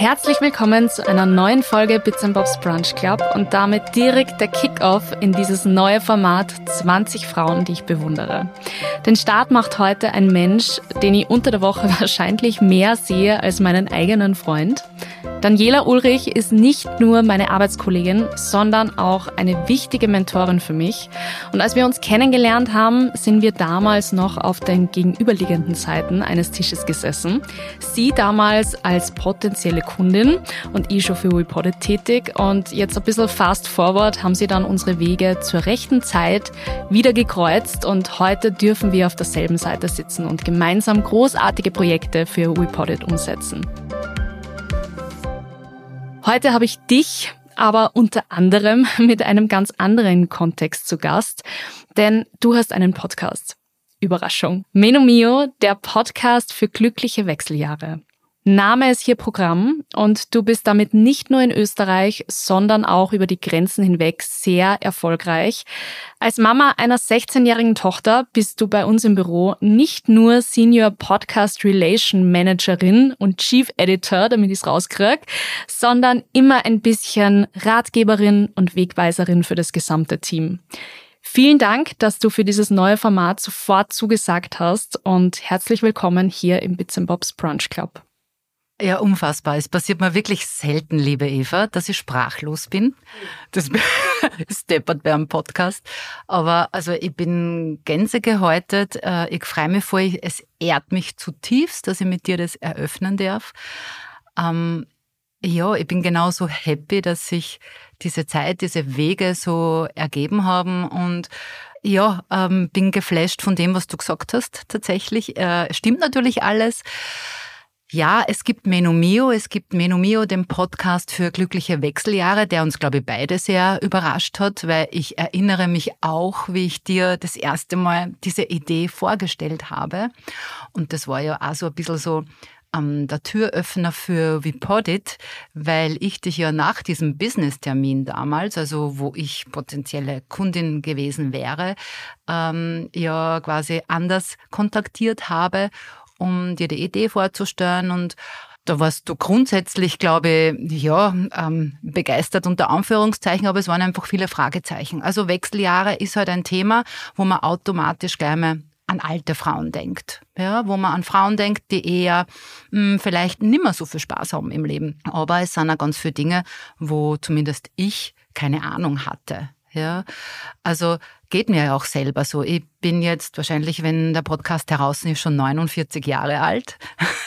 Herzlich willkommen zu einer neuen Folge Bits Bobs Brunch Club und damit direkt der Kickoff in dieses neue Format 20 Frauen, die ich bewundere. Den Start macht heute ein Mensch, den ich unter der Woche wahrscheinlich mehr sehe als meinen eigenen Freund. Daniela Ulrich ist nicht nur meine Arbeitskollegin, sondern auch eine wichtige Mentorin für mich. Und als wir uns kennengelernt haben, sind wir damals noch auf den gegenüberliegenden Seiten eines Tisches gesessen. Sie damals als potenzielle Kundin und ich schon für Reported tätig. Und jetzt ein bisschen fast forward haben sie dann unsere Wege zur rechten Zeit wieder gekreuzt und heute dürfen wir auf derselben Seite sitzen und gemeinsam großartige Projekte für Reported umsetzen. Heute habe ich dich aber unter anderem mit einem ganz anderen Kontext zu Gast, denn du hast einen Podcast. Überraschung. Menomio, der Podcast für glückliche Wechseljahre. Name ist hier Programm und du bist damit nicht nur in Österreich, sondern auch über die Grenzen hinweg sehr erfolgreich. Als Mama einer 16-jährigen Tochter bist du bei uns im Büro nicht nur Senior Podcast Relation Managerin und Chief Editor, damit ich es rauskriege, sondern immer ein bisschen Ratgeberin und Wegweiserin für das gesamte Team. Vielen Dank, dass du für dieses neue Format sofort zugesagt hast und herzlich willkommen hier im Bits Bobs Brunch Club. Ja, unfassbar. Es passiert mir wirklich selten, liebe Eva, dass ich sprachlos bin. Das ist deppert bei einem Podcast. Aber also ich bin gänsegehäutet. Äh, ich freue mich vor, es ehrt mich zutiefst, dass ich mit dir das eröffnen darf. Ähm, ja, ich bin genauso happy, dass sich diese Zeit, diese Wege so ergeben haben und ja, ähm, bin geflasht von dem, was du gesagt hast. Tatsächlich äh, stimmt natürlich alles. Ja, es gibt Menomio, es gibt Menomio, den Podcast für glückliche Wechseljahre, der uns, glaube ich, beide sehr überrascht hat, weil ich erinnere mich auch, wie ich dir das erste Mal diese Idee vorgestellt habe. Und das war ja auch so ein bisschen so ähm, der Türöffner für Vipodit, weil ich dich ja nach diesem Business-Termin damals, also wo ich potenzielle Kundin gewesen wäre, ähm, ja quasi anders kontaktiert habe um dir die Idee vorzustellen und da warst du grundsätzlich, glaube ich, ja, ähm, begeistert unter Anführungszeichen, aber es waren einfach viele Fragezeichen. Also Wechseljahre ist halt ein Thema, wo man automatisch gleich mal an alte Frauen denkt. Ja, wo man an Frauen denkt, die eher mh, hm, vielleicht nimmer so viel Spaß haben im Leben. Aber es sind auch ganz viele Dinge, wo zumindest ich keine Ahnung hatte. Ja, also geht mir ja auch selber so. Ich bin jetzt wahrscheinlich, wenn der Podcast heraus ist, schon 49 Jahre alt.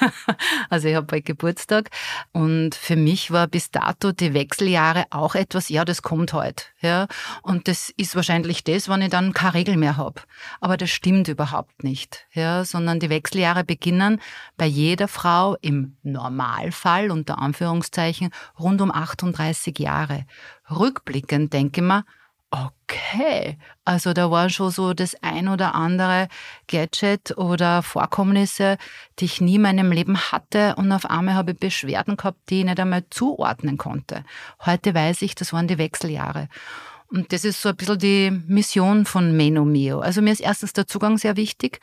also ich habe bald Geburtstag. Und für mich war bis dato die Wechseljahre auch etwas, ja, das kommt heute. Ja. Und das ist wahrscheinlich das, wenn ich dann keine Regel mehr habe. Aber das stimmt überhaupt nicht. Ja, sondern die Wechseljahre beginnen bei jeder Frau im Normalfall, unter Anführungszeichen, rund um 38 Jahre. Rückblickend denke ich mir, Okay, also da war schon so das ein oder andere Gadget oder Vorkommnisse, die ich nie in meinem Leben hatte und auf einmal habe ich Beschwerden gehabt, die ich nicht einmal zuordnen konnte. Heute weiß ich, das waren die Wechseljahre. Und das ist so ein bisschen die Mission von Menomio. Also mir ist erstens der Zugang sehr wichtig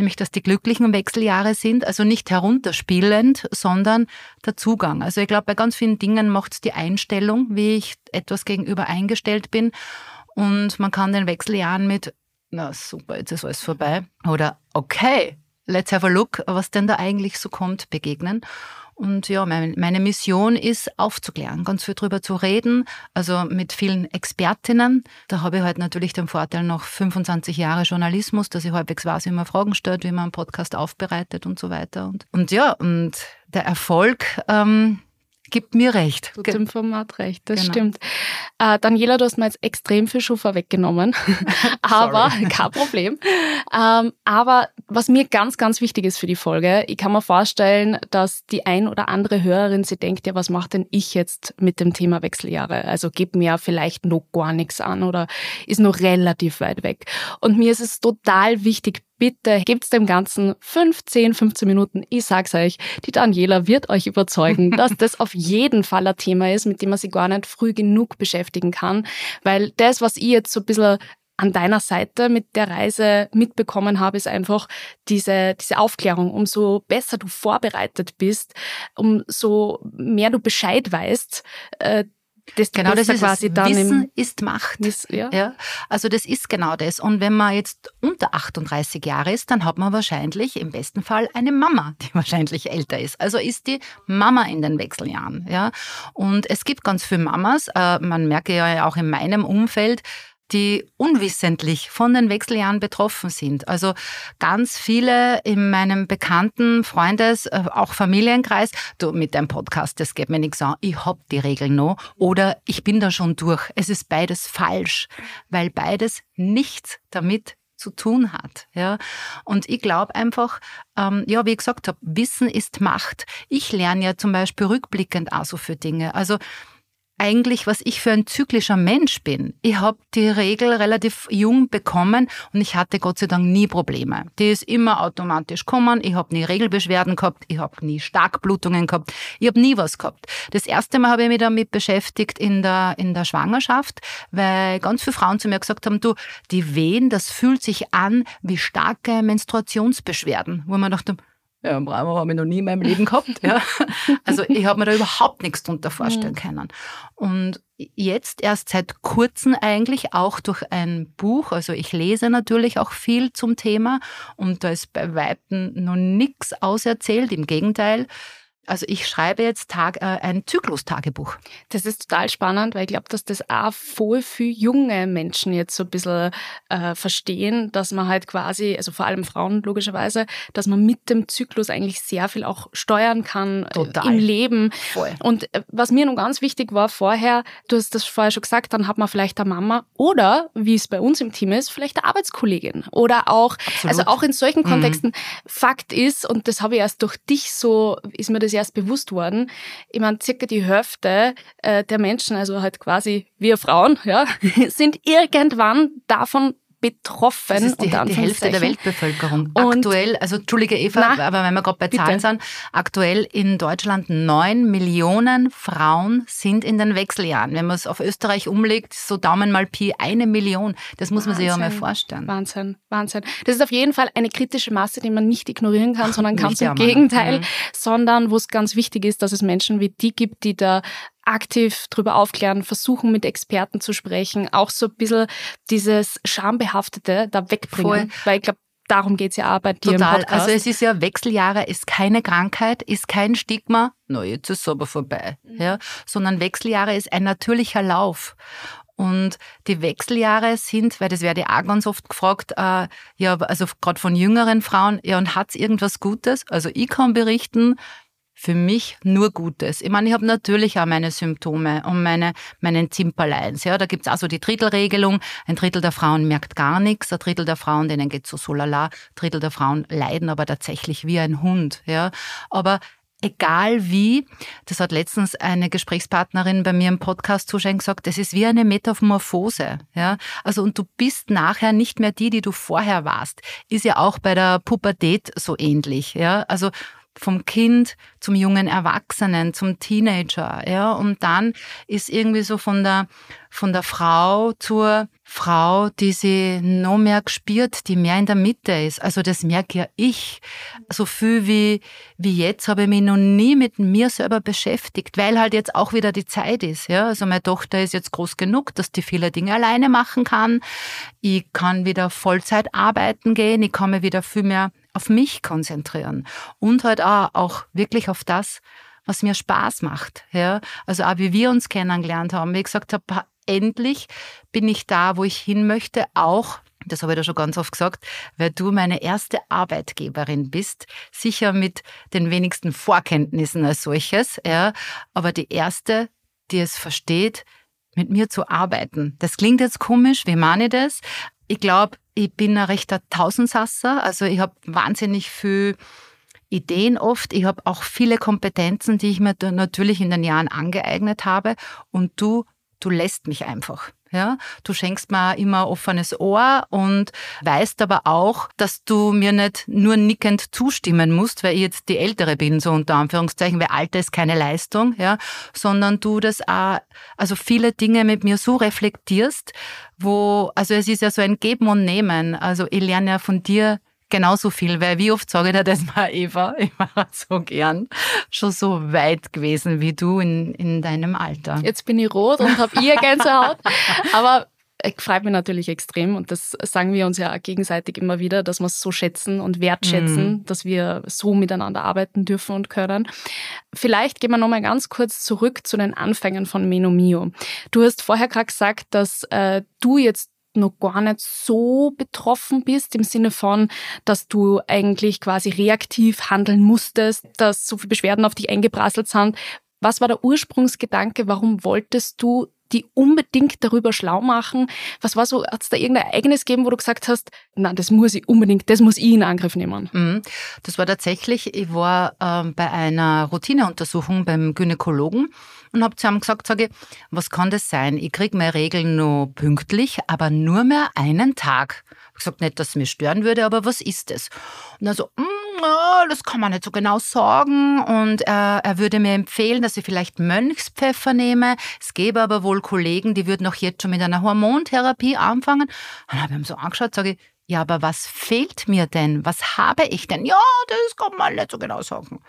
nämlich dass die glücklichen Wechseljahre sind, also nicht herunterspielend, sondern der Zugang. Also ich glaube, bei ganz vielen Dingen macht es die Einstellung, wie ich etwas gegenüber eingestellt bin. Und man kann den Wechseljahren mit, na super, jetzt ist alles vorbei, oder okay, let's have a look, was denn da eigentlich so kommt, begegnen. Und ja, meine Mission ist aufzuklären, ganz viel drüber zu reden, also mit vielen Expertinnen. Da habe ich halt natürlich den Vorteil noch 25 Jahre Journalismus, dass ich halbwegs weiß, wie man Fragen stellt, wie man einen Podcast aufbereitet und so weiter. Und, und ja, und der Erfolg ähm, gibt mir recht. Tut dem Format recht, das genau. stimmt. Äh, Daniela, du hast mir jetzt extrem viel Schuh vorweggenommen, aber kein Problem. Ähm, aber was mir ganz, ganz wichtig ist für die Folge, ich kann mir vorstellen, dass die ein oder andere Hörerin sie denkt, ja, was macht denn ich jetzt mit dem Thema Wechseljahre? Also gib mir vielleicht noch gar nichts an oder ist noch relativ weit weg. Und mir ist es total wichtig, bitte gebt's dem Ganzen 15, 15 Minuten. Ich sag's euch, die Daniela wird euch überzeugen, dass das auf jeden Fall ein Thema ist, mit dem man sich gar nicht früh genug beschäftigen kann, weil das, was ich jetzt so ein bisschen an deiner Seite mit der Reise mitbekommen habe, ist einfach diese, diese Aufklärung. Umso besser du vorbereitet bist, umso mehr du Bescheid weißt, das genau das ist quasi dann Wissen ist Macht. Wiss, ja. ja. Also das ist genau das. Und wenn man jetzt unter 38 Jahre ist, dann hat man wahrscheinlich im besten Fall eine Mama, die wahrscheinlich älter ist. Also ist die Mama in den Wechseljahren. Ja. Und es gibt ganz viele Mamas. Äh, man merke ja auch in meinem Umfeld, die unwissentlich von den Wechseljahren betroffen sind. Also ganz viele in meinem bekannten Freundes-, äh, auch Familienkreis, du mit deinem Podcast, das geht mir nichts an, ich hab die Regeln noch oder ich bin da schon durch. Es ist beides falsch, weil beides nichts damit zu tun hat. Ja? Und ich glaube einfach, ähm, ja, wie ich gesagt habe, Wissen ist Macht. Ich lerne ja zum Beispiel rückblickend auch so für Dinge. Also eigentlich, was ich für ein zyklischer Mensch bin. Ich habe die Regel relativ jung bekommen und ich hatte Gott sei Dank nie Probleme. Die ist immer automatisch kommen. Ich habe nie Regelbeschwerden gehabt. Ich habe nie Starkblutungen gehabt. Ich habe nie was gehabt. Das erste Mal habe ich mich damit beschäftigt in der, in der Schwangerschaft, weil ganz viele Frauen zu mir gesagt haben, du, die Wehen, das fühlt sich an wie starke Menstruationsbeschwerden. Wo man dachte, ja, Bravo habe ich noch nie in meinem Leben gehabt. Ja. Also ich habe mir da überhaupt nichts drunter vorstellen mhm. können. Und jetzt erst seit kurzem eigentlich auch durch ein Buch, also ich lese natürlich auch viel zum Thema und da ist bei Weitem noch nichts auserzählt, im Gegenteil. Also ich schreibe jetzt Tag, äh, ein Zyklus-Tagebuch. Das ist total spannend, weil ich glaube, dass das auch voll für junge Menschen jetzt so ein bisschen äh, verstehen, dass man halt quasi, also vor allem Frauen logischerweise, dass man mit dem Zyklus eigentlich sehr viel auch steuern kann äh, total. im Leben. Voll. Und äh, was mir noch ganz wichtig war vorher, du hast das vorher schon gesagt, dann hat man vielleicht eine Mama oder, wie es bei uns im Team ist, vielleicht eine Arbeitskollegin oder auch, Absolut. also auch in solchen mhm. Kontexten. Mhm. Fakt ist, und das habe ich erst durch dich so, ist mir das ja erst bewusst worden. Ich meine, circa die Hälfte äh, der Menschen, also halt quasi wir Frauen, ja, sind irgendwann davon betroffen. Das ist die, die Hälfte der Weltbevölkerung. Aktuell, also Entschuldige Eva, na, aber wenn wir gerade bei Zahlen bitte. sind, aktuell in Deutschland neun Millionen Frauen sind in den Wechseljahren. Wenn man es auf Österreich umlegt, so Daumen mal Pi, eine Million. Das muss Wahnsinn. man sich ja mal vorstellen. Wahnsinn, Wahnsinn. Das ist auf jeden Fall eine kritische Masse, die man nicht ignorieren kann, sondern ganz im Gegenteil, mhm. sondern wo es ganz wichtig ist, dass es Menschen wie die gibt, die da aktiv darüber aufklären, versuchen mit Experten zu sprechen, auch so ein bisschen dieses Schambehaftete da wegbringen. Voll. Weil ich glaube, darum geht's ja auch bei dir Total. im Podcast. Also es ist ja Wechseljahre, ist keine Krankheit, ist kein Stigma, no, jetzt ist es aber vorbei. Mhm. Ja, sondern Wechseljahre ist ein natürlicher Lauf. Und die Wechseljahre sind, weil das werde ich auch ganz oft gefragt, äh, ja, also gerade von jüngeren Frauen, ja, und hat's irgendwas Gutes? Also ich kann berichten, für mich nur Gutes. Ich meine, ich habe natürlich auch meine Symptome und meine, meinen Zimperleins. Ja, da gibt's auch so die Drittelregelung. Ein Drittel der Frauen merkt gar nichts, ein Drittel der Frauen, denen geht's so so lala, ein Drittel der Frauen leiden aber tatsächlich wie ein Hund. Ja, aber egal wie, das hat letztens eine Gesprächspartnerin bei mir im Podcast zuscheinend gesagt, das ist wie eine Metamorphose, ja. Also, und du bist nachher nicht mehr die, die du vorher warst. Ist ja auch bei der Pubertät so ähnlich, ja. Also, vom Kind zum jungen Erwachsenen, zum Teenager, ja, und dann ist irgendwie so von der, von der Frau zur Frau, die sie noch mehr gespürt, die mehr in der Mitte ist. Also das merke ja ich. So viel wie, wie jetzt habe ich mich noch nie mit mir selber beschäftigt, weil halt jetzt auch wieder die Zeit ist, ja. Also meine Tochter ist jetzt groß genug, dass die viele Dinge alleine machen kann. Ich kann wieder Vollzeit arbeiten gehen, ich mir wieder viel mehr auf mich konzentrieren und halt auch, auch wirklich auf das, was mir Spaß macht. Ja? Also auch wie wir uns kennengelernt haben, wie ich gesagt habe, endlich bin ich da, wo ich hin möchte, auch das habe ich da schon ganz oft gesagt, weil du meine erste Arbeitgeberin bist, sicher mit den wenigsten Vorkenntnissen als solches, ja, aber die erste, die es versteht, mit mir zu arbeiten. Das klingt jetzt komisch, wie meine ich das? Ich glaube, ich bin ein rechter Tausendsasser, also ich habe wahnsinnig viel Ideen oft. Ich habe auch viele Kompetenzen, die ich mir natürlich in den Jahren angeeignet habe. Und du, du lässt mich einfach. Ja, du schenkst mir immer offenes Ohr und weißt aber auch, dass du mir nicht nur nickend zustimmen musst, weil ich jetzt die Ältere bin, so unter Anführungszeichen, weil Alter ist keine Leistung, ja, sondern du das auch, also viele Dinge mit mir so reflektierst, wo, also es ist ja so ein Geben und Nehmen. Also ich lerne ja von dir genauso viel, weil wie oft sage ich dir das mal, Eva, ich war so gern schon so weit gewesen wie du in, in deinem Alter. Jetzt bin ich rot und habe ihr Gänsehaut, aber es freut mich natürlich extrem und das sagen wir uns ja gegenseitig immer wieder, dass wir es so schätzen und wertschätzen, mhm. dass wir so miteinander arbeiten dürfen und können. Vielleicht gehen wir nochmal ganz kurz zurück zu den Anfängen von Menomio. Du hast vorher gerade gesagt, dass äh, du jetzt noch gar nicht so betroffen bist, im Sinne von, dass du eigentlich quasi reaktiv handeln musstest, dass so viele Beschwerden auf dich eingeprasselt sind. Was war der Ursprungsgedanke? Warum wolltest du die unbedingt darüber schlau machen? Was war so, hat es da irgendein Ereignis gegeben, wo du gesagt hast, na, das muss ich unbedingt, das muss ich in Angriff nehmen? Mhm. Das war tatsächlich, ich war ähm, bei einer Routineuntersuchung beim Gynäkologen und habe zu ihm gesagt, sage ich, was kann das sein? Ich kriege meine Regeln nur pünktlich, aber nur mehr einen Tag. Ich gesagt, nicht, dass es mich stören würde, aber was ist das? Und er so, mm, das kann man nicht so genau sagen. Und äh, er würde mir empfehlen, dass ich vielleicht Mönchspfeffer nehme. Es gäbe aber wohl Kollegen, die würden auch jetzt schon mit einer Hormontherapie anfangen. Dann habe ich ihm so angeschaut, sage ich, ja, aber was fehlt mir denn? Was habe ich denn? Ja, das kann man nicht so genau sagen.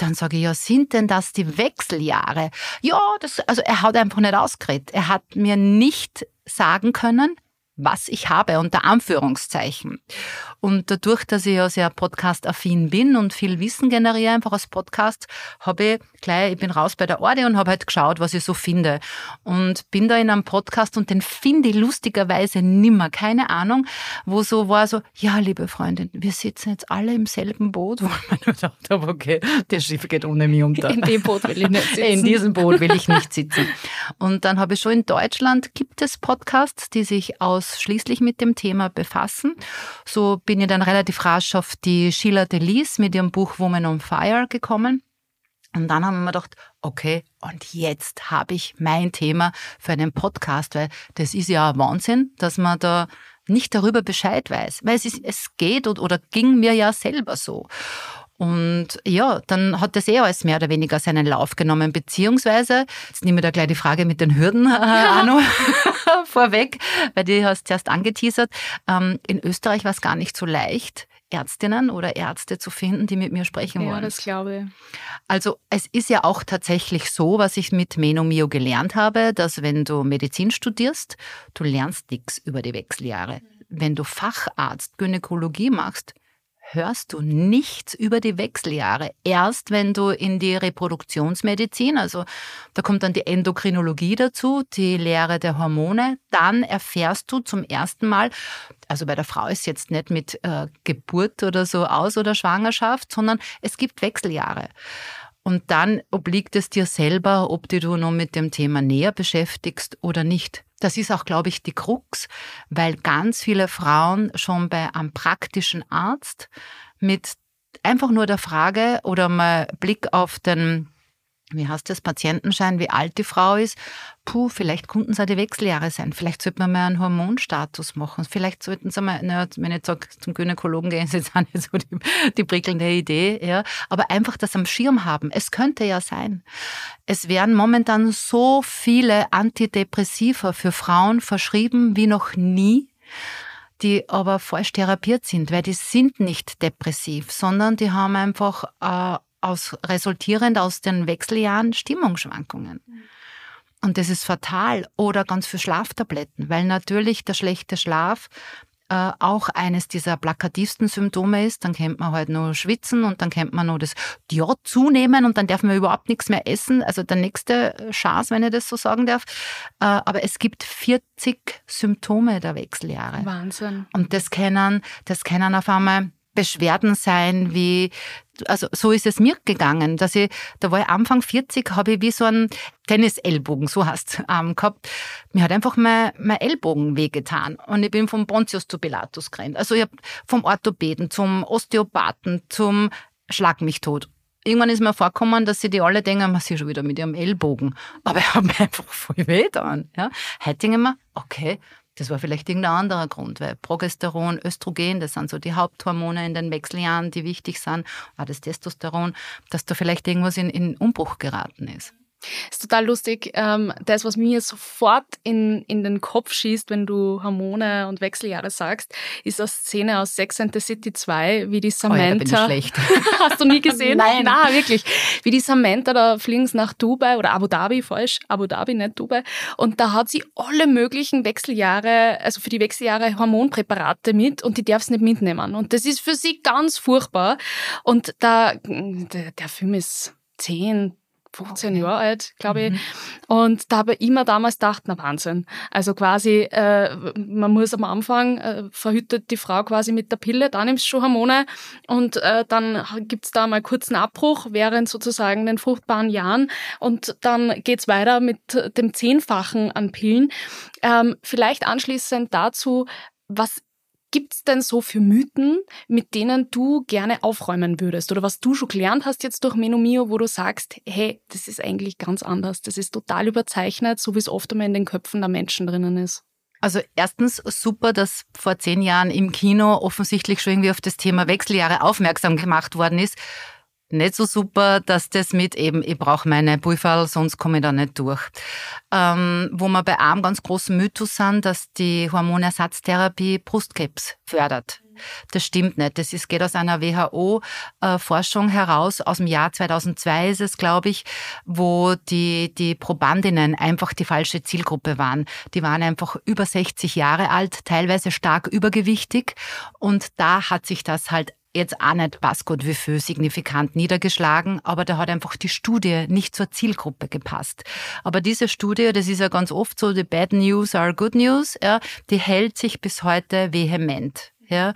Dann sage ich, ja, sind denn das die Wechseljahre? Ja, das, also er hat einfach nicht ausgeredet. Er hat mir nicht sagen können, was ich habe, unter Anführungszeichen. Und dadurch, dass ich ja sehr podcast-affin bin und viel Wissen generiere, einfach als Podcast, habe ich gleich, ich bin raus bei der Orde und habe halt geschaut, was ich so finde. Und bin da in einem Podcast und den finde ich lustigerweise nimmer, keine Ahnung, wo so war so, ja, liebe Freundin, wir sitzen jetzt alle im selben Boot, wo ich mir gedacht habe, okay, das Schiff geht ohne mich unter. In dem Boot will ich nicht sitzen. In diesem Boot will ich nicht sitzen. Und dann habe ich schon in Deutschland gibt es Podcasts, die sich ausschließlich mit dem Thema befassen. So bin ich dann relativ rasch auf die Sheila Delis mit ihrem Buch Woman on Fire gekommen. Und dann haben wir gedacht, okay, und jetzt habe ich mein Thema für einen Podcast, weil das ist ja Wahnsinn, dass man da nicht darüber Bescheid weiß, weil es, ist, es geht oder ging mir ja selber so. Und ja, dann hat das eh alles mehr oder weniger seinen Lauf genommen, beziehungsweise, jetzt nehmen wir da gleich die Frage mit den Hürden äh, ja. noch vorweg, weil die hast zuerst angeteasert. Ähm, in Österreich war es gar nicht so leicht, Ärztinnen oder Ärzte zu finden, die mit mir sprechen wollen. Ja, das glaube ich. Also es ist ja auch tatsächlich so, was ich mit Menomio gelernt habe, dass wenn du Medizin studierst, du lernst nichts über die Wechseljahre. Wenn du Facharzt Gynäkologie machst, hörst du nichts über die Wechseljahre. Erst wenn du in die Reproduktionsmedizin, also da kommt dann die Endokrinologie dazu, die Lehre der Hormone, dann erfährst du zum ersten Mal, also bei der Frau ist jetzt nicht mit äh, Geburt oder so aus oder Schwangerschaft, sondern es gibt Wechseljahre. Und dann obliegt es dir selber, ob du noch mit dem Thema näher beschäftigst oder nicht. Das ist auch, glaube ich, die Krux, weil ganz viele Frauen schon bei einem praktischen Arzt mit einfach nur der Frage oder mal Blick auf den wie heißt das, Patientenschein, wie alt die Frau ist. Puh, vielleicht könnten es auch die Wechseljahre sein. Vielleicht sollte man mal einen Hormonstatus machen. Vielleicht sollten sie mal, na, wenn ich sage, zum Gynäkologen gehen, ist jetzt auch nicht so die, die prickelnde Idee, ja. Aber einfach das am Schirm haben. Es könnte ja sein. Es werden momentan so viele Antidepressiva für Frauen verschrieben wie noch nie die aber falsch therapiert sind, weil die sind nicht depressiv, sondern die haben einfach äh, aus, resultierend aus den Wechseljahren Stimmungsschwankungen. Und das ist fatal. Oder ganz viel Schlaftabletten, weil natürlich der schlechte Schlaf äh, auch eines dieser plakativsten Symptome ist. Dann kennt man halt nur Schwitzen und dann kennt man nur das Diod zunehmen und dann darf man überhaupt nichts mehr essen. Also der nächste Chance, wenn ich das so sagen darf. Äh, aber es gibt 40 Symptome der Wechseljahre. Wahnsinn. Und das kennen, das kennen auf einmal Beschwerden sein, wie, also so ist es mir gegangen, dass ich, da war ich Anfang 40, habe ich wie so einen Tennisellbogen, so heißt ähm, gehabt. Mir hat einfach mein, mein Ellbogen wehgetan und ich bin vom Pontius zu Pilatus gerannt. Also ich habe vom Orthopäden zum Osteopathen zum Schlag mich tot. irgendwann ist mir vorgekommen, dass sie die alle denken, man sie schon wieder mit ihrem Ellbogen. Aber ich habe mir einfach voll weh getan. Ja. Heute denke ich mir, okay, das war vielleicht irgendein anderer Grund, weil Progesteron, Östrogen, das sind so die Haupthormone in den Wechseljahren, die wichtig sind, auch das Testosteron, dass da vielleicht irgendwas in, in Umbruch geraten ist. Ist total lustig. Ähm, das, was mir sofort in, in den Kopf schießt, wenn du Hormone und Wechseljahre sagst, ist eine Szene aus Sex and the City 2, wie die Samantha. Oh ja, schlecht. Hast du nie gesehen? Nein. Na, wirklich. Wie die Samantha, da fliegen sie nach Dubai oder Abu Dhabi, falsch. Abu Dhabi, nicht Dubai. Und da hat sie alle möglichen Wechseljahre, also für die Wechseljahre Hormonpräparate mit und die darf sie nicht mitnehmen. Und das ist für sie ganz furchtbar. Und da, der, der Film ist 10, 15 okay. Jahre alt, glaube ich. Mhm. Und da habe ich immer damals gedacht, na Wahnsinn. Also quasi, äh, man muss am Anfang, äh, verhütet die Frau quasi mit der Pille, dann nimmst du schon Hormone und äh, dann gibt's da mal kurzen Abbruch während sozusagen den fruchtbaren Jahren und dann geht's weiter mit dem Zehnfachen an Pillen. Ähm, vielleicht anschließend dazu, was gibt's denn so für Mythen, mit denen du gerne aufräumen würdest? Oder was du schon gelernt hast jetzt durch Menomio, wo du sagst, hey, das ist eigentlich ganz anders. Das ist total überzeichnet, so wie es oft immer in den Köpfen der Menschen drinnen ist. Also erstens super, dass vor zehn Jahren im Kino offensichtlich schon irgendwie auf das Thema Wechseljahre aufmerksam gemacht worden ist nicht so super, dass das mit eben, ich brauche meine Pulverl, sonst komme ich da nicht durch. Ähm, wo wir bei einem ganz großen Mythos sind, dass die Hormonersatztherapie Brustkrebs fördert. Das stimmt nicht. Das ist, geht aus einer WHO-Forschung äh, heraus. Aus dem Jahr 2002 ist es, glaube ich, wo die, die Probandinnen einfach die falsche Zielgruppe waren. Die waren einfach über 60 Jahre alt, teilweise stark übergewichtig. Und da hat sich das halt jetzt auch nicht Pascot Vifeu signifikant niedergeschlagen, aber da hat einfach die Studie nicht zur Zielgruppe gepasst. Aber diese Studie, das ist ja ganz oft so, die Bad News are Good News, ja, die hält sich bis heute vehement. Ja.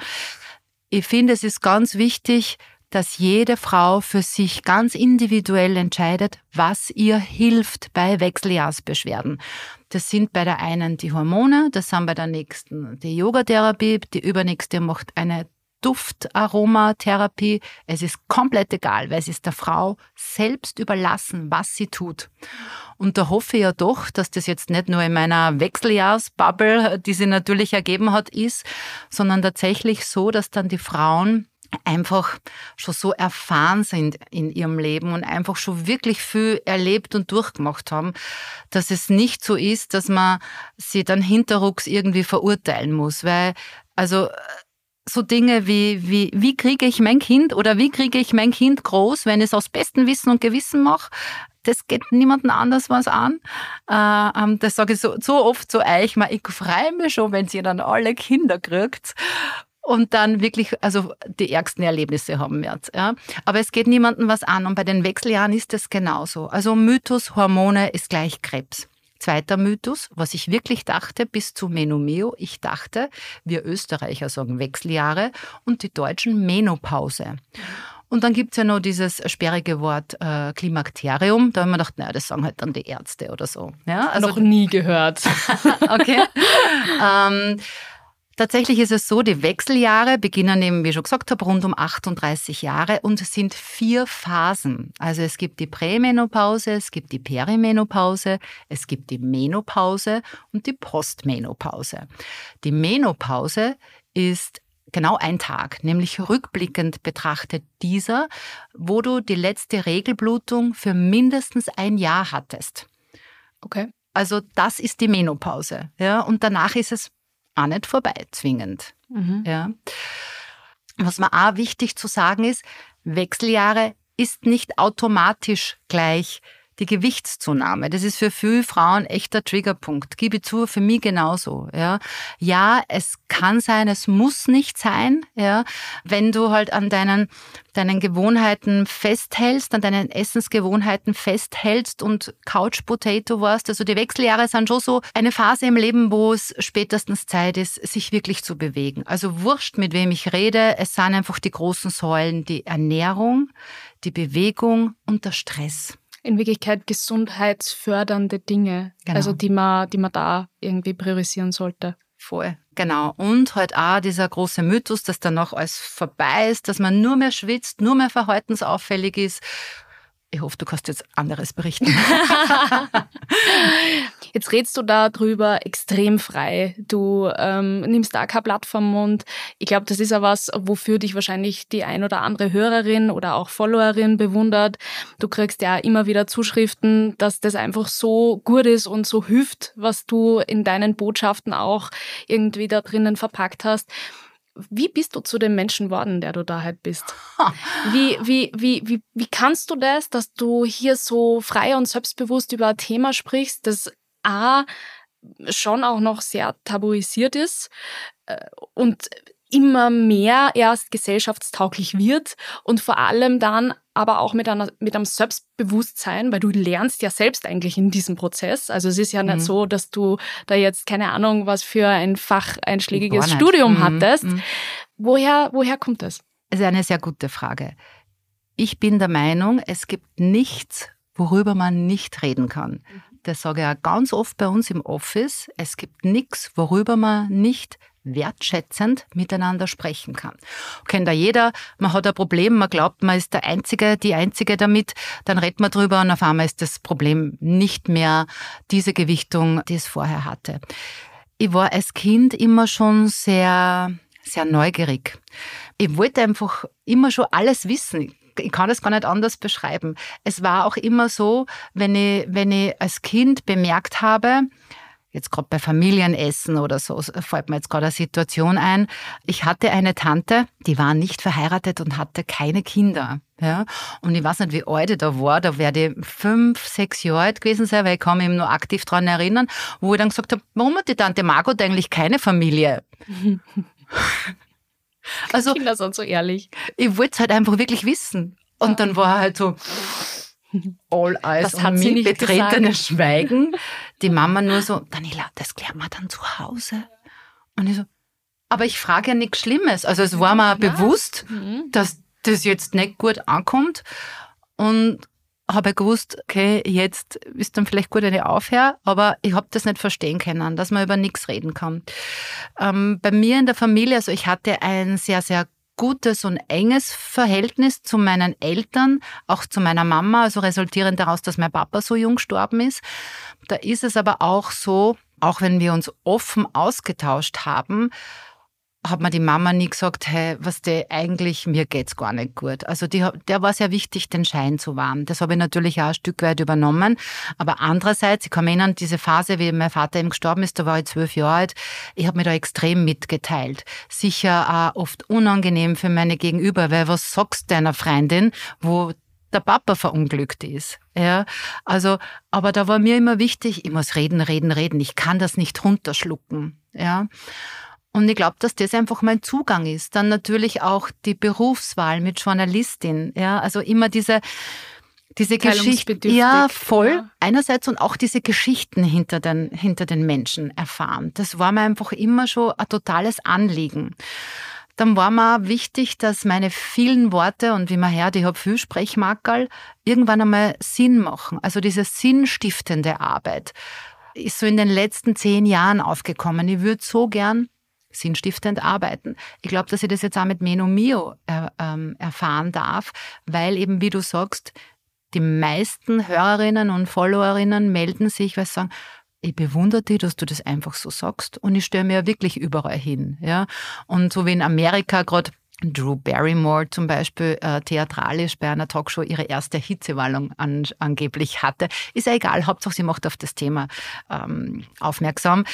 Ich finde, es ist ganz wichtig, dass jede Frau für sich ganz individuell entscheidet, was ihr hilft bei Wechseljahrsbeschwerden. Das sind bei der einen die Hormone, das sind bei der nächsten die Yogatherapie, die übernächste macht eine Duftaromatherapie. Es ist komplett egal, weil es ist der Frau selbst überlassen, was sie tut. Und da hoffe ich ja doch, dass das jetzt nicht nur in meiner Wechseljahrsbubble, die sie natürlich ergeben hat, ist, sondern tatsächlich so, dass dann die Frauen einfach schon so erfahren sind in ihrem Leben und einfach schon wirklich viel erlebt und durchgemacht haben, dass es nicht so ist, dass man sie dann hinterrucks irgendwie verurteilen muss, weil also so Dinge wie, wie, wie kriege ich mein Kind oder wie kriege ich mein Kind groß, wenn ich es aus bestem Wissen und Gewissen mache, das geht niemandem anders was an. Äh, ähm, das sage ich so, so oft zu euch, ich freue mich schon, wenn ihr dann alle Kinder kriegt und dann wirklich also die ärgsten Erlebnisse haben wird. Ja. Aber es geht niemandem was an und bei den Wechseljahren ist es genauso. Also Mythos, Hormone ist gleich Krebs. Zweiter Mythos, was ich wirklich dachte bis zu Menomeo, ich dachte, wir Österreicher sagen Wechseljahre und die Deutschen Menopause. Und dann gibt's ja noch dieses sperrige Wort äh, Klimakterium. Da haben wir gedacht, naja, das sagen halt dann die Ärzte oder so. Ja, also, Noch nie gehört. okay. ähm, Tatsächlich ist es so, die Wechseljahre beginnen eben, wie ich schon gesagt habe, rund um 38 Jahre und es sind vier Phasen. Also es gibt die Prämenopause, es gibt die Perimenopause, es gibt die Menopause und die Postmenopause. Die Menopause ist genau ein Tag, nämlich rückblickend betrachtet dieser, wo du die letzte Regelblutung für mindestens ein Jahr hattest. Okay. Also das ist die Menopause. Ja, und danach ist es auch nicht vorbei, zwingend. Mhm. Ja. Was mir auch wichtig zu sagen ist, Wechseljahre ist nicht automatisch gleich die Gewichtszunahme. Das ist für viele Frauen echter Triggerpunkt. Gebe zu, für mich genauso. Ja, ja, es kann sein, es muss nicht sein. Ja, wenn du halt an deinen deinen Gewohnheiten festhältst, an deinen Essensgewohnheiten festhältst und Couch Potato warst. Also die Wechseljahre sind schon so eine Phase im Leben, wo es spätestens Zeit ist, sich wirklich zu bewegen. Also wurscht, mit wem ich rede. Es sind einfach die großen Säulen, die Ernährung, die Bewegung und der Stress in Wirklichkeit gesundheitsfördernde Dinge, genau. also die man, die man da irgendwie priorisieren sollte. Voll, genau. Und halt auch dieser große Mythos, dass danach alles vorbei ist, dass man nur mehr schwitzt, nur mehr verhaltensauffällig ist ich hoffe, du kannst jetzt anderes berichten. jetzt redst du darüber extrem frei. Du ähm, nimmst da kein Blatt vom Mund. Ich glaube, das ist ja was, wofür dich wahrscheinlich die ein oder andere Hörerin oder auch Followerin bewundert. Du kriegst ja immer wieder Zuschriften, dass das einfach so gut ist und so hilft, was du in deinen Botschaften auch irgendwie da drinnen verpackt hast. Wie bist du zu dem Menschen worden, der du da halt bist? Wie, wie, wie, wie, wie kannst du das, dass du hier so frei und selbstbewusst über ein Thema sprichst, das A schon auch noch sehr tabuisiert ist äh, und immer mehr erst gesellschaftstauglich wird und vor allem dann aber auch mit, einer, mit einem Selbstbewusstsein, weil du lernst ja selbst eigentlich in diesem Prozess. Also es ist ja nicht mhm. so, dass du da jetzt keine Ahnung, was für ein facheinschlägiges Studium mhm. hattest. Mhm. Woher, woher kommt das? Das ist eine sehr gute Frage. Ich bin der Meinung, es gibt nichts, worüber man nicht reden kann. Das sage ich auch ganz oft bei uns im Office. Es gibt nichts, worüber man nicht wertschätzend miteinander sprechen kann. Kennt da jeder, man hat ein Problem, man glaubt, man ist der Einzige, die Einzige damit, dann redet man drüber und auf einmal ist das Problem nicht mehr diese Gewichtung, die es vorher hatte. Ich war als Kind immer schon sehr, sehr neugierig. Ich wollte einfach immer schon alles wissen ich kann das gar nicht anders beschreiben. Es war auch immer so, wenn ich, wenn ich als Kind bemerkt habe, jetzt gerade bei Familienessen oder so, fällt mir jetzt gerade eine Situation ein. Ich hatte eine Tante, die war nicht verheiratet und hatte keine Kinder. Ja, und ich weiß nicht, wie alt ich da war, da werde ich fünf, sechs Jahre alt gewesen sein, weil ich kann mich nur aktiv daran erinnern, wo ich dann gesagt habe, warum hat die Tante Margot eigentlich keine Familie? also, Kinder sind so ehrlich. Ich wollte es halt einfach wirklich wissen. Und dann war halt so, all eyes das on me, betretenes Schweigen. Die Mama nur so, Daniela, das klärt man dann zu Hause. Und ich so, aber ich frage ja nichts Schlimmes. Also es war mir ja. bewusst, mhm. dass das jetzt nicht gut ankommt. Und habe gewusst, okay, jetzt ist dann vielleicht gut eine Aufhör, aber ich habe das nicht verstehen können, dass man über nichts reden kann. Ähm, bei mir in der Familie, also ich hatte ein sehr, sehr gutes und enges Verhältnis zu meinen Eltern, auch zu meiner Mama, also resultierend daraus, dass mein Papa so jung gestorben ist. Da ist es aber auch so, auch wenn wir uns offen ausgetauscht haben, hat mir die Mama nie gesagt, hey, was der eigentlich, mir geht's gar nicht gut. Also die, der war sehr wichtig, den Schein zu wahren. Das habe ich natürlich auch ein Stück weit übernommen. Aber andererseits, ich kann mich erinnern, diese Phase, wie mein Vater eben gestorben ist, da war ich zwölf Jahre alt, ich habe mich da extrem mitgeteilt. Sicher auch oft unangenehm für meine Gegenüber, weil was sagst deiner Freundin, wo der Papa verunglückt ist. Ja, also, aber da war mir immer wichtig, ich muss reden, reden, reden. Ich kann das nicht runterschlucken. Ja. Und ich glaube, dass das einfach mein Zugang ist. Dann natürlich auch die Berufswahl mit Journalistin. Ja, also immer diese, diese Geschichten. Ja, voll. Ja. Einerseits und auch diese Geschichten hinter den, hinter den Menschen erfahren. Das war mir einfach immer schon ein totales Anliegen. Dann war mir wichtig, dass meine vielen Worte und wie man hört, ich habe viel Sprechmakerl, irgendwann einmal Sinn machen. Also diese sinnstiftende Arbeit ist so in den letzten zehn Jahren aufgekommen. Ich würde so gern sinnstiftend arbeiten. Ich glaube, dass ich das jetzt auch mit Meno Mio äh, ähm, erfahren darf, weil eben, wie du sagst, die meisten Hörerinnen und Followerinnen melden sich, weil sie sagen, ich bewundere dich, dass du das einfach so sagst und ich stelle mir ja wirklich überall hin. Ja? Und so wie in Amerika gerade Drew Barrymore zum Beispiel äh, theatralisch bei einer Talkshow ihre erste Hitzewallung an, angeblich hatte. Ist ja egal, Hauptsache sie macht auf das Thema ähm, aufmerksam.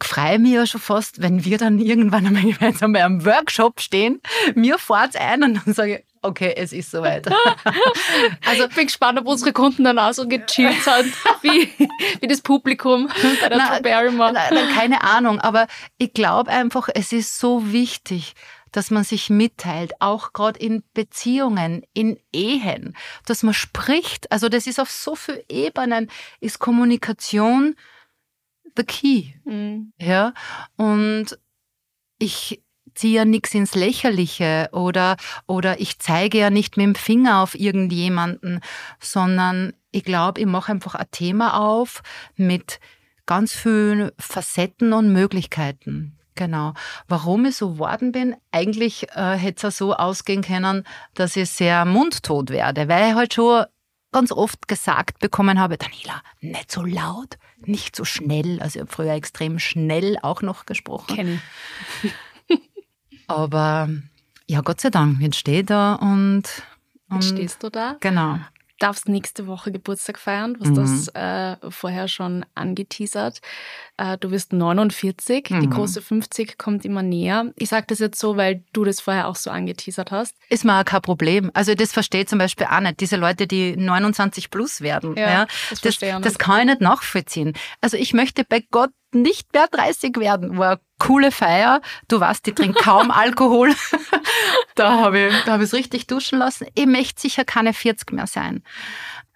Freue mich ja schon fast, wenn wir dann irgendwann einmal gemeinsam bei einem Workshop stehen, mir fährt's ein und dann sage ich, okay, es ist soweit. also ich bin gespannt, ob unsere Kunden dann auch so gechillt sind, wie, wie das Publikum bei der Drew Barrymore. Na, na, keine Ahnung, aber ich glaube einfach, es ist so wichtig, dass man sich mitteilt, auch gerade in Beziehungen, in Ehen, dass man spricht. Also das ist auf so vielen Ebenen, ist Kommunikation the key. Mhm. Ja, und ich ziehe ja nichts ins Lächerliche oder, oder ich zeige ja nicht mit dem Finger auf irgendjemanden, sondern ich glaube, ich mache einfach ein Thema auf mit ganz viele Facetten und Möglichkeiten. Genau. Warum ich so geworden bin, eigentlich äh, hätte es so ausgehen können, dass ich sehr mundtot werde, weil ich halt schon ganz oft gesagt bekommen habe, Daniela, nicht so laut, nicht so schnell. Also ich habe früher extrem schnell auch noch gesprochen. Kenn. Aber ja, Gott sei Dank, jetzt stehe ich da und, und Jetzt stehst du da. Genau. Darfst nächste Woche Geburtstag feiern, du hast Mhm. das äh, vorher schon angeteasert. Äh, du wirst 49, die Mhm. große 50 kommt immer näher. Ich sage das jetzt so, weil du das vorher auch so angeteasert hast. Ist auch kein Problem. Also das verstehe ich zum Beispiel auch nicht. Diese Leute, die 29 plus werden. Ja, Ja, das das, das, kann ich nicht nachvollziehen. Also ich möchte bei Gott nicht mehr 30 werden. Eine coole Feier. Du weißt, ich trinke kaum Alkohol. da habe ich es richtig duschen lassen. Ich möchte sicher keine 40 mehr sein.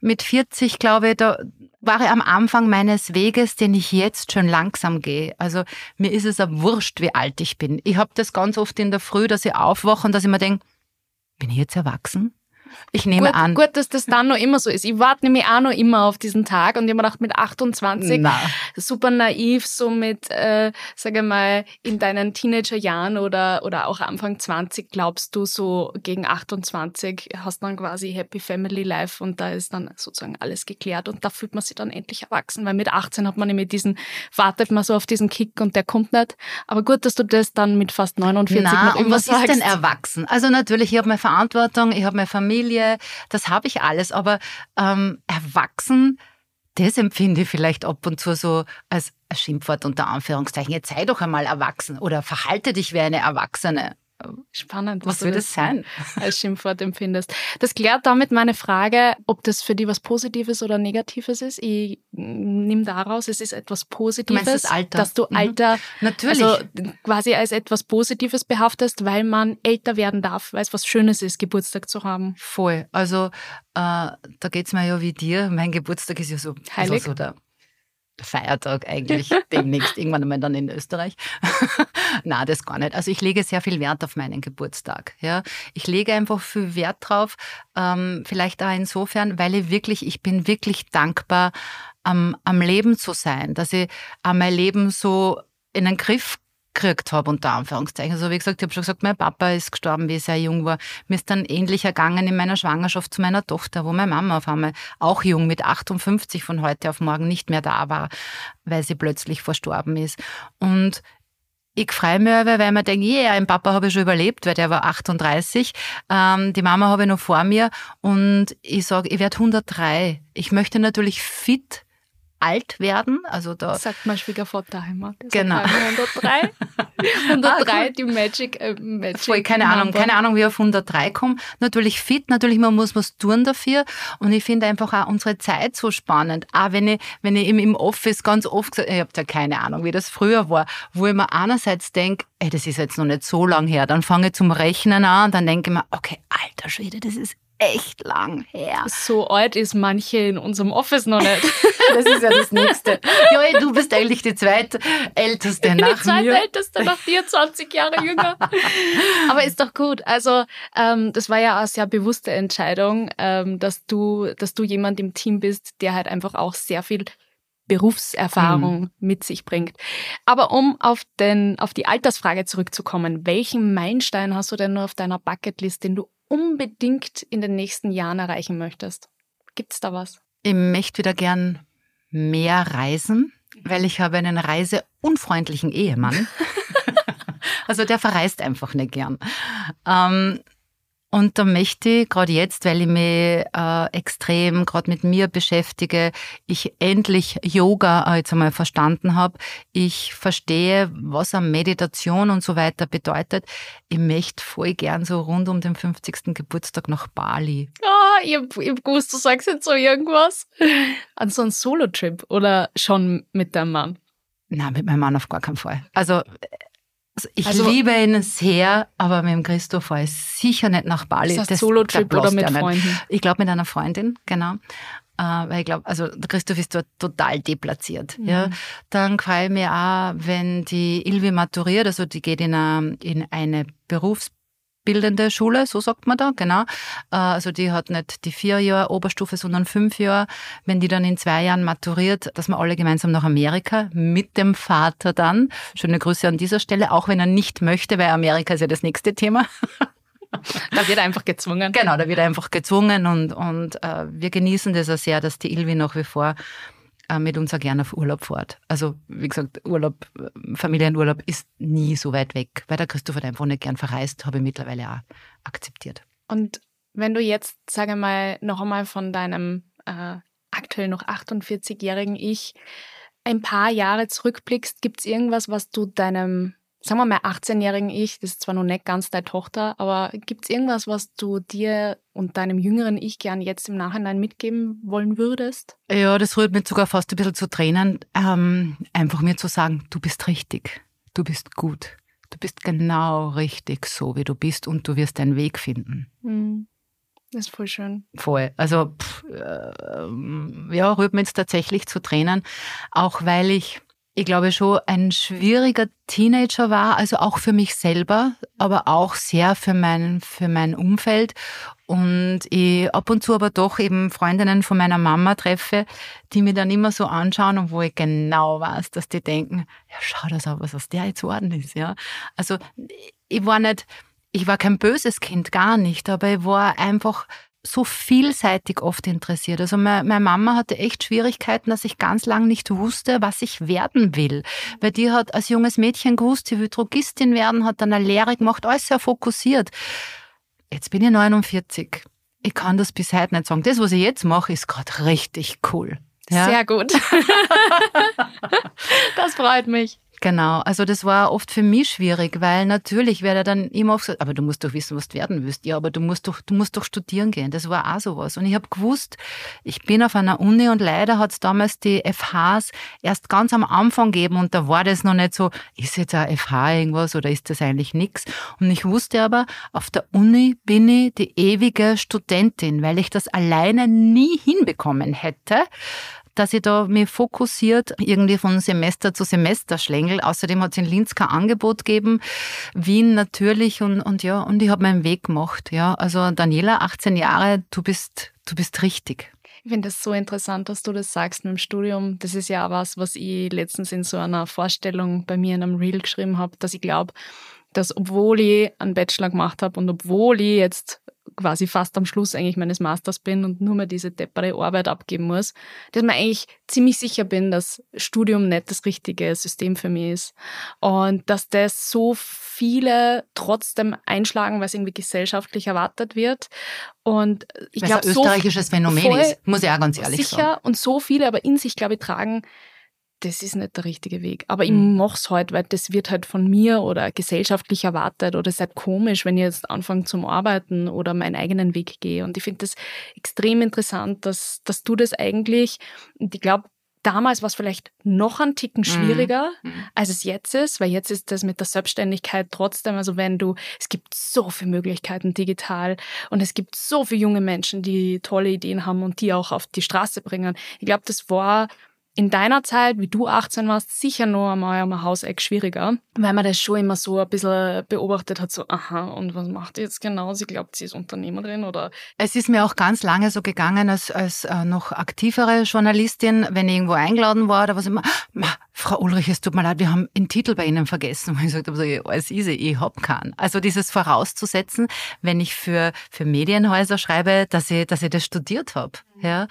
Mit 40, glaube ich, da war ich am Anfang meines Weges, den ich jetzt schon langsam gehe. Also mir ist es auch wurscht, wie alt ich bin. Ich habe das ganz oft in der Früh, dass ich aufwache und dass ich mir denke, bin ich jetzt erwachsen? Ich nehme Gut, an. gut, dass das dann noch immer so ist. Ich warte nämlich auch noch immer auf diesen Tag und ich habe mir gedacht, mit 28 Na. super naiv, so mit, äh, sage mal, in deinen Teenagerjahren oder, oder auch Anfang 20 glaubst du so gegen 28 hast dann quasi Happy Family Life und da ist dann sozusagen alles geklärt und da fühlt man sich dann endlich erwachsen, weil mit 18 hat man nämlich diesen, wartet man so auf diesen Kick und der kommt nicht. Aber gut, dass du das dann mit fast 49 Na, noch und was sagst. ist denn erwachsen? Also natürlich, ich habe meine Verantwortung, ich habe meine Familie, das habe ich alles, aber ähm, erwachsen, das empfinde ich vielleicht ab und zu so als Schimpfwort unter Anführungszeichen. Jetzt sei doch einmal erwachsen oder verhalte dich wie eine Erwachsene. Spannend. Was du soll das sein? als Schimpfwort empfindest. Das klärt damit meine Frage, ob das für dich was Positives oder Negatives ist. Ich nehme daraus, es ist etwas Positives, das Alter? dass du Mhm. Alter Natürlich. also quasi als etwas Positives behaftest, weil man älter werden darf, weil es was Schönes ist, Geburtstag zu haben. Voll. Also äh, da geht's mir ja wie dir. Mein Geburtstag ist ja so, Heilig. so der Feiertag eigentlich demnächst, irgendwann einmal dann in Österreich. Na, das gar nicht. Also ich lege sehr viel Wert auf meinen Geburtstag. Ja, ich lege einfach viel Wert drauf. Ähm, vielleicht auch insofern, weil ich wirklich, ich bin wirklich dankbar, am, am Leben zu sein, dass ich mein Leben so in den Griff gekriegt habe, unter Anführungszeichen. Also wie gesagt, ich habe schon gesagt, mein Papa ist gestorben, wie ich sehr jung war. Mir ist dann ähnlich ergangen in meiner Schwangerschaft zu meiner Tochter, wo meine Mama auf einmal auch jung mit 58 von heute auf morgen nicht mehr da war, weil sie plötzlich verstorben ist. Und ich freue mich aber, weil man denkt, yeah, einen Papa habe ich schon überlebt, weil der war 38. Ähm, die Mama habe ich noch vor mir und ich sage, ich werde 103. Ich möchte natürlich fit alt werden, also da Sagt mein Schwiegervater Heimat. Genau. 103. 103, Ah, die Magic, äh, Magic. Voll, keine Ahnung, Number. keine Ahnung, wie ich auf 103 komme. Natürlich fit, natürlich man muss was tun dafür. Und ich finde einfach auch unsere Zeit so spannend. Auch wenn ich, wenn ich im, im Office ganz oft gesagt, ich habe ja keine Ahnung, wie das früher war, wo ich mir einerseits denke, ey, das ist jetzt noch nicht so lang her. Dann fange ich zum Rechnen an und dann denke ich mir, okay, alter Schwede, das ist echt lang her. So alt ist manche in unserem Office noch nicht. Das ist ja das Nächste. Ja, ey, du bist eigentlich die zweitälteste die nach mir. zweitälteste nach dir, 20 Jahre jünger. Aber ist doch gut. Also ähm, das war ja eine sehr bewusste Entscheidung, ähm, dass du, dass du jemand im Team bist, der halt einfach auch sehr viel Berufserfahrung mit sich bringt. Aber um auf, den, auf die Altersfrage zurückzukommen, welchen Meilenstein hast du denn nur auf deiner Bucketlist, den du unbedingt in den nächsten Jahren erreichen möchtest? Gibt's da was? Ich möchte wieder gern mehr reisen, weil ich habe einen reiseunfreundlichen Ehemann. also der verreist einfach nicht gern. Ähm, und da möchte ich, gerade jetzt, weil ich mich äh, extrem gerade mit mir beschäftige, ich endlich Yoga äh, jetzt einmal verstanden habe. Ich verstehe, was eine Meditation und so weiter bedeutet. Ich möchte voll gern so rund um den 50. Geburtstag nach Bali. Ah, ich hab, ich hab gewusst, du sagst jetzt so irgendwas. An so einen Solo-Trip oder schon mit deinem Mann? Nein, mit meinem Mann auf gar keinen Fall. Also, also ich Also- liebe ihn sehr, aber mit dem Christoph fahre ich sicher nicht nach Bali. Das Das- Solo-Trip oder mit. Freunden? Ich glaube mit einer Freundin, genau. Äh, weil ich glaube, also der Christoph ist dort total deplatziert. Mhm. Ja. Dann freue ich mich auch, wenn die Ilvi maturiert, also die geht in eine, in eine bildende Schule, so sagt man da, genau. Äh, also die hat nicht die vier Jahre Oberstufe, sondern fünf Jahre. Wenn die dann in zwei Jahren maturiert, dass wir alle gemeinsam nach Amerika mit dem Vater dann. Schöne Grüße an dieser Stelle, auch wenn er nicht möchte, weil Amerika ist ja das nächste Thema. Da wird er einfach gezwungen. Genau, da wird er einfach gezwungen und, und äh, wir genießen das auch sehr, dass die Ilvi nach wie vor mit uns auch gerne auf Urlaub fährt. Also, wie gesagt, Urlaub, Familienurlaub ist nie so weit weg, weil der Christopher einfach nicht gern verreist, habe ich mittlerweile auch akzeptiert. Und wenn du jetzt, sage mal, noch einmal von deinem äh, aktuell noch 48-jährigen Ich ein paar Jahre zurückblickst, gibt es irgendwas, was du deinem sagen wir mal, 18-jährigen Ich, das ist zwar noch nicht ganz deine Tochter, aber gibt es irgendwas, was du dir und deinem jüngeren Ich gern jetzt im Nachhinein mitgeben wollen würdest? Ja, das rührt mich sogar fast ein bisschen zu Tränen. Ähm, einfach mir zu sagen, du bist richtig, du bist gut, du bist genau richtig so, wie du bist und du wirst deinen Weg finden. Mhm. Das ist voll schön. Voll. Also, pff, äh, ja, rührt mich jetzt tatsächlich zu Tränen, auch weil ich ich glaube schon ein schwieriger Teenager war, also auch für mich selber, aber auch sehr für mein, für mein Umfeld. Und ich ab und zu aber doch eben Freundinnen von meiner Mama treffe, die mir dann immer so anschauen und wo ich genau weiß, dass die denken, ja, schau das auch, was aus der jetzt worden ist, ja. Also, ich war nicht, ich war kein böses Kind, gar nicht, aber ich war einfach so vielseitig oft interessiert. Also meine, Mama hatte echt Schwierigkeiten, dass ich ganz lang nicht wusste, was ich werden will. Weil die hat als junges Mädchen gewusst, sie will Drogistin werden, hat dann eine Lehre gemacht, alles sehr fokussiert. Jetzt bin ich 49. Ich kann das bis heute nicht sagen. Das, was ich jetzt mache, ist gerade richtig cool. Ja? Sehr gut. das freut mich. Genau, also das war oft für mich schwierig, weil natürlich werde dann immer oft gesagt, aber du musst doch wissen, was du werden willst. Ja, aber du musst doch, du musst doch studieren gehen. Das war auch sowas. Und ich habe gewusst, ich bin auf einer Uni und leider hat es damals die FHs erst ganz am Anfang gegeben und da war das noch nicht so, ist jetzt ein FH irgendwas oder ist das eigentlich nichts? Und ich wusste aber, auf der Uni bin ich die ewige Studentin, weil ich das alleine nie hinbekommen hätte dass ich da mich fokussiert irgendwie von Semester zu Semester schlängel. Außerdem hat es in Linz kein Angebot gegeben. Wien natürlich und, und ja, und ich habe meinen Weg gemacht. Ja, also Daniela, 18 Jahre, du bist, du bist richtig. Ich finde das so interessant, dass du das sagst mit dem Studium. Das ist ja auch was, was ich letztens in so einer Vorstellung bei mir in einem Reel geschrieben habe, dass ich glaube, dass obwohl ich einen Bachelor gemacht habe und obwohl ich jetzt quasi fast am Schluss eigentlich meines Masters bin und nur mehr diese deppere Arbeit abgeben muss, dass mir eigentlich ziemlich sicher bin, dass Studium nicht das richtige System für mich ist. Und dass das so viele trotzdem einschlagen, weil es irgendwie gesellschaftlich erwartet wird. Und ich glaube, so österreichisches Phänomen ist, muss ich auch ganz ehrlich sicher, sagen. Sicher und so viele aber in sich, glaube ich, tragen das ist nicht der richtige Weg. Aber ich mhm. mache es halt, weil das wird halt von mir oder gesellschaftlich erwartet oder es ist halt komisch, wenn ich jetzt anfange zum Arbeiten oder meinen eigenen Weg gehe. Und ich finde das extrem interessant, dass, dass du das eigentlich, und ich glaube, damals war es vielleicht noch ein Ticken mhm. schwieriger, mhm. als es jetzt ist, weil jetzt ist das mit der Selbstständigkeit trotzdem, also wenn du, es gibt so viele Möglichkeiten digital und es gibt so viele junge Menschen, die tolle Ideen haben und die auch auf die Straße bringen. Ich glaube, das war in deiner Zeit, wie du 18 warst, sicher noch einmal am Hauseck schwieriger, weil man das schon immer so ein bisschen beobachtet hat, so, aha, und was macht die jetzt genau? Sie glaubt, sie ist Unternehmerin oder? Es ist mir auch ganz lange so gegangen, als, als äh, noch aktivere Journalistin, wenn ich irgendwo eingeladen war, war es immer, Frau Ulrich, es tut mir leid, wir haben den Titel bei Ihnen vergessen. Und ich gesagt habe, so, alles easy, ich hab keinen. Also dieses vorauszusetzen, wenn ich für, für Medienhäuser schreibe, dass ich, dass ich das studiert habe. Ja.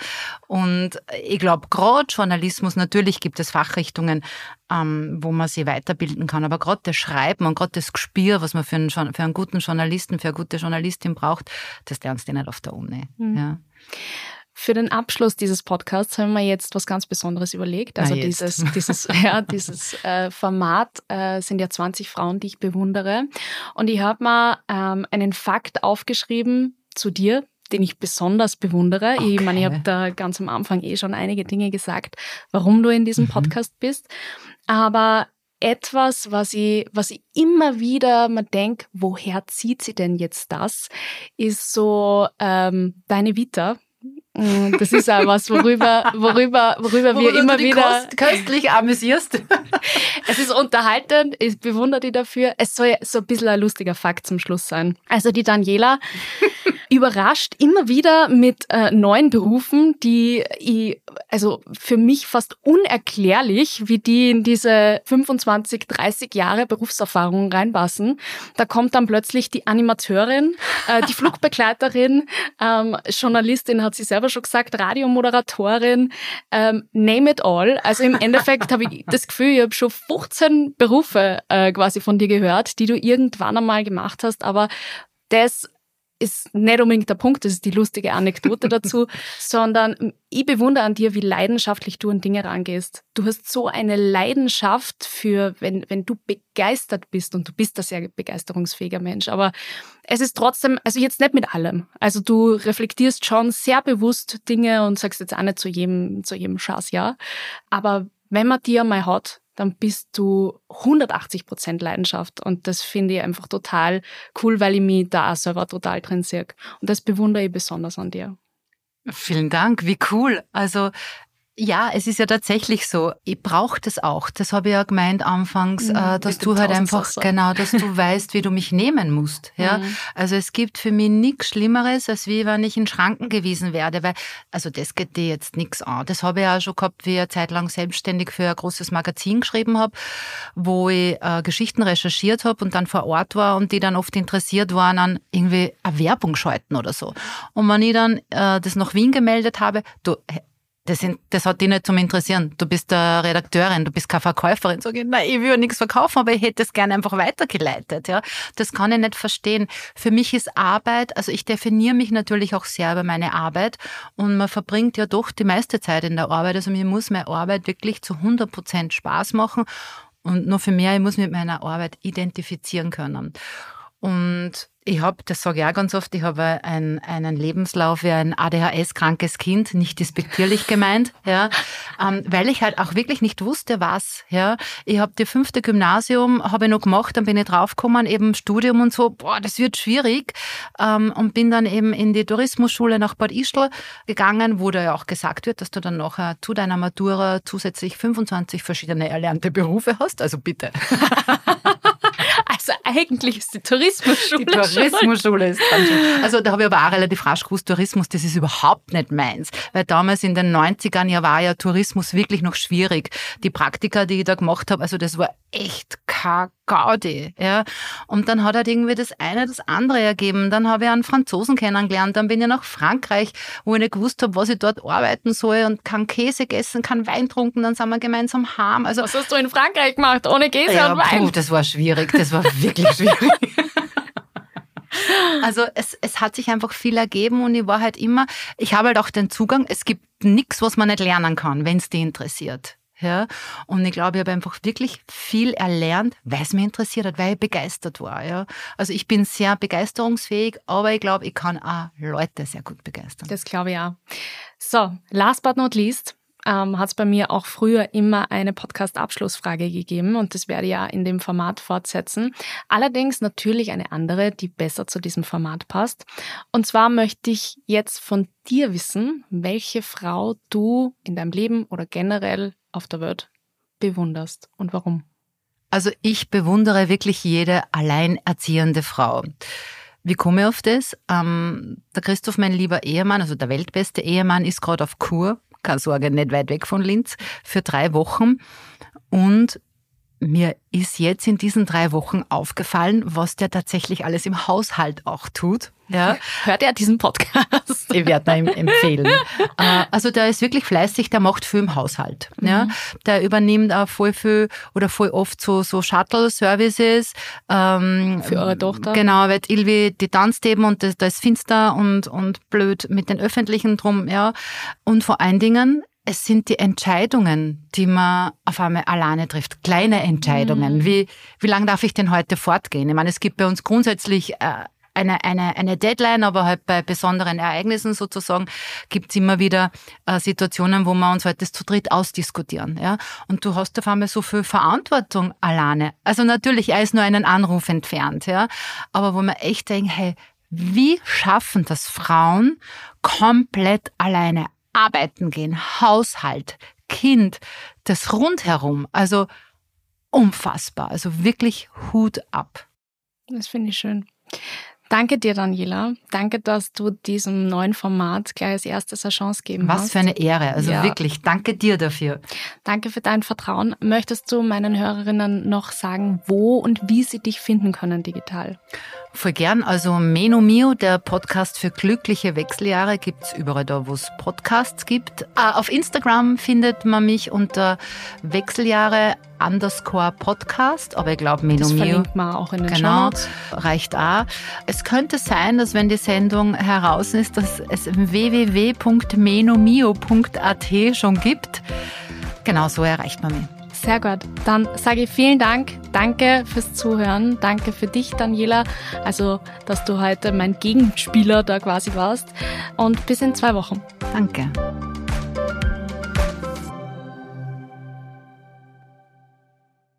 Und ich glaube, gerade Journalismus, natürlich gibt es Fachrichtungen, ähm, wo man sich weiterbilden kann, aber gerade das Schreiben und gerade das Gespür, was man für einen, für einen guten Journalisten, für eine gute Journalistin braucht, das lernst du nicht auf der Uni. Mhm. Ja. Für den Abschluss dieses Podcasts haben wir jetzt was ganz Besonderes überlegt. Also ah, dieses, dieses, ja, dieses äh, Format äh, sind ja 20 Frauen, die ich bewundere. Und ich habe mal ähm, einen Fakt aufgeschrieben zu dir, den ich besonders bewundere. Okay. Ich meine, ich habe da ganz am Anfang eh schon einige Dinge gesagt, warum du in diesem mhm. Podcast bist. Aber etwas, was ich, was ich immer wieder mal denke, woher zieht sie denn jetzt das, ist so ähm, deine Vita. Mm, das ist auch was, worüber, worüber, worüber wir immer wieder köstlich amüsierst. es ist unterhaltend, ich bewundere die dafür. Es soll so ein bisschen ein lustiger Fakt zum Schluss sein. Also die Daniela überrascht immer wieder mit äh, neuen Berufen, die ich, also für mich fast unerklärlich, wie die in diese 25, 30 Jahre Berufserfahrung reinpassen. Da kommt dann plötzlich die Animateurin, äh, die Flugbegleiterin, ähm, Journalistin hat sie selber schon gesagt, Radiomoderatorin, ähm, name it all. Also im Endeffekt habe ich das Gefühl, ich habe schon 15 Berufe äh, quasi von dir gehört, die du irgendwann einmal gemacht hast, aber das ist nicht unbedingt der Punkt, das ist die lustige Anekdote dazu, sondern ich bewundere an dir, wie leidenschaftlich du an Dinge rangehst. Du hast so eine Leidenschaft für, wenn, wenn du begeistert bist und du bist ein sehr begeisterungsfähiger Mensch, aber es ist trotzdem, also jetzt nicht mit allem. Also du reflektierst schon sehr bewusst Dinge und sagst jetzt auch nicht zu jedem, zu jedem Schatz ja, aber wenn man dir mal hat, dann bist du 180 Prozent Leidenschaft. Und das finde ich einfach total cool, weil ich mich da auch selber total drin sehe. Und das bewundere ich besonders an dir. Vielen Dank, wie cool. Also ja, es ist ja tatsächlich so. Ich brauche das auch. Das habe ich ja gemeint anfangs, mhm, äh, dass du halt einfach, genau, dass du weißt, wie du mich nehmen musst. Ja, mhm. also es gibt für mich nichts Schlimmeres, als wie wenn ich in Schranken gewiesen werde, weil, also das geht dir jetzt nichts an. Das habe ich ja schon gehabt, wie ich eine Zeit lang selbstständig für ein großes Magazin geschrieben habe, wo ich äh, Geschichten recherchiert habe und dann vor Ort war und die dann oft interessiert waren an irgendwie eine Werbung schalten oder so. Und wenn ich dann äh, das nach Wien gemeldet habe, du, das, sind, das hat dich nicht zum Interessieren. Du bist eine Redakteurin, du bist keine Verkäuferin. Sag ich, nein, ich will ja nichts verkaufen, aber ich hätte es gerne einfach weitergeleitet. Ja, Das kann ich nicht verstehen. Für mich ist Arbeit, also ich definiere mich natürlich auch sehr über meine Arbeit und man verbringt ja doch die meiste Zeit in der Arbeit. Also mir muss meine Arbeit wirklich zu 100 Prozent Spaß machen und nur für mehr, ich muss mit meiner Arbeit identifizieren können. Und ich habe, das sage ich auch ganz oft, ich habe ein, einen Lebenslauf wie ein ADHS-krankes Kind, nicht despektierlich gemeint, ja, ähm, weil ich halt auch wirklich nicht wusste, was. Ja. Ich habe die fünfte Gymnasium habe ich noch gemacht, dann bin ich draufgekommen, eben Studium und so, boah, das wird schwierig ähm, und bin dann eben in die Tourismusschule nach Bad Ischl gegangen, wo da ja auch gesagt wird, dass du dann nachher zu deiner Matura zusätzlich 25 verschiedene erlernte Berufe hast, also bitte. Eigentlich ist die Tourismusschule. Die Tourismusschule ist dran schon. Also da habe ich aber auch relativ rasch gewusst, Tourismus, das ist überhaupt nicht meins. Weil damals in den 90ern ja war ja Tourismus wirklich noch schwierig. Die Praktika, die ich da gemacht habe, also das war echt Gaudi. Ja. Und dann hat halt irgendwie das eine das andere ergeben. Dann habe ich einen Franzosen kennengelernt, dann bin ich nach Frankreich, wo ich nicht gewusst habe, was ich dort arbeiten soll und kann Käse gegessen, kann Wein trunken, dann sind wir gemeinsam heim. Also, was hast du in Frankreich gemacht, ohne Käse ja, und Wein? Puh, das war schwierig, das war wirklich schwierig. Also es, es hat sich einfach viel ergeben und ich war halt immer, ich habe halt auch den Zugang, es gibt nichts, was man nicht lernen kann, wenn es dich interessiert. Ja, und ich glaube, ich habe einfach wirklich viel erlernt, weil es mich interessiert hat, weil ich begeistert war. Ja. Also ich bin sehr begeisterungsfähig, aber ich glaube, ich kann auch Leute sehr gut begeistern. Das glaube ich auch. So, last but not least, ähm, hat es bei mir auch früher immer eine Podcast-Abschlussfrage gegeben und das werde ich ja in dem Format fortsetzen. Allerdings natürlich eine andere, die besser zu diesem Format passt. Und zwar möchte ich jetzt von dir wissen, welche Frau du in deinem Leben oder generell auf der Welt bewunderst und warum. Also ich bewundere wirklich jede alleinerziehende Frau. Wie komme ich auf das? Ähm, der Christoph, mein lieber Ehemann, also der weltbeste Ehemann, ist gerade auf Kur keine Sorge, nicht weit weg von Linz, für drei Wochen. Und mir ist jetzt in diesen drei Wochen aufgefallen, was der tatsächlich alles im Haushalt auch tut. Ja. Hört er diesen Podcast? Ich werde ihm empfehlen. Äh, also der ist wirklich fleißig, der macht viel im Haushalt. Mhm. Ja. Der übernimmt auch voll viel oder voll oft so, so Shuttle-Services. Ähm, Für eure Tochter? Genau, weil Ilvi, die tanzt eben und da ist finster und, und blöd mit den Öffentlichen drum. Ja. Und vor allen Dingen, es sind die Entscheidungen, die man auf einmal alleine trifft. Kleine Entscheidungen. Mhm. Wie, wie lange darf ich denn heute fortgehen? Ich meine, es gibt bei uns grundsätzlich äh, eine, eine, eine Deadline, aber halt bei besonderen Ereignissen sozusagen gibt es immer wieder äh, Situationen, wo wir uns halt das zu dritt ausdiskutieren. Ja? Und du hast auf einmal so viel Verantwortung alleine. Also natürlich, er ist nur einen Anruf entfernt, ja. Aber wo man echt denkt, hey, Wie schaffen das Frauen komplett alleine arbeiten gehen, Haushalt, Kind, das rundherum, also unfassbar, also wirklich Hut ab. Das finde ich schön. Danke dir, Daniela. Danke, dass du diesem neuen Format gleich als erstes eine Chance geben Was hast. Was für eine Ehre. Also ja. wirklich, danke dir dafür. Danke für dein Vertrauen. Möchtest du meinen Hörerinnen noch sagen, wo und wie sie dich finden können digital? Voll gern. Also Meno Mio, der Podcast für glückliche Wechseljahre, gibt's überall da, wo es Podcasts gibt. Ah, auf Instagram findet man mich unter Wechseljahre underscore Podcast, aber ich glaube Meno das verlinkt man auch in den genau, reicht auch. Es könnte sein, dass wenn die Sendung heraus ist, dass es www.menomio.at schon gibt. Genau so erreicht man mich. Sehr gut. Dann sage ich vielen Dank. Danke fürs Zuhören. Danke für dich, Daniela. Also, dass du heute mein Gegenspieler da quasi warst. Und bis in zwei Wochen. Danke.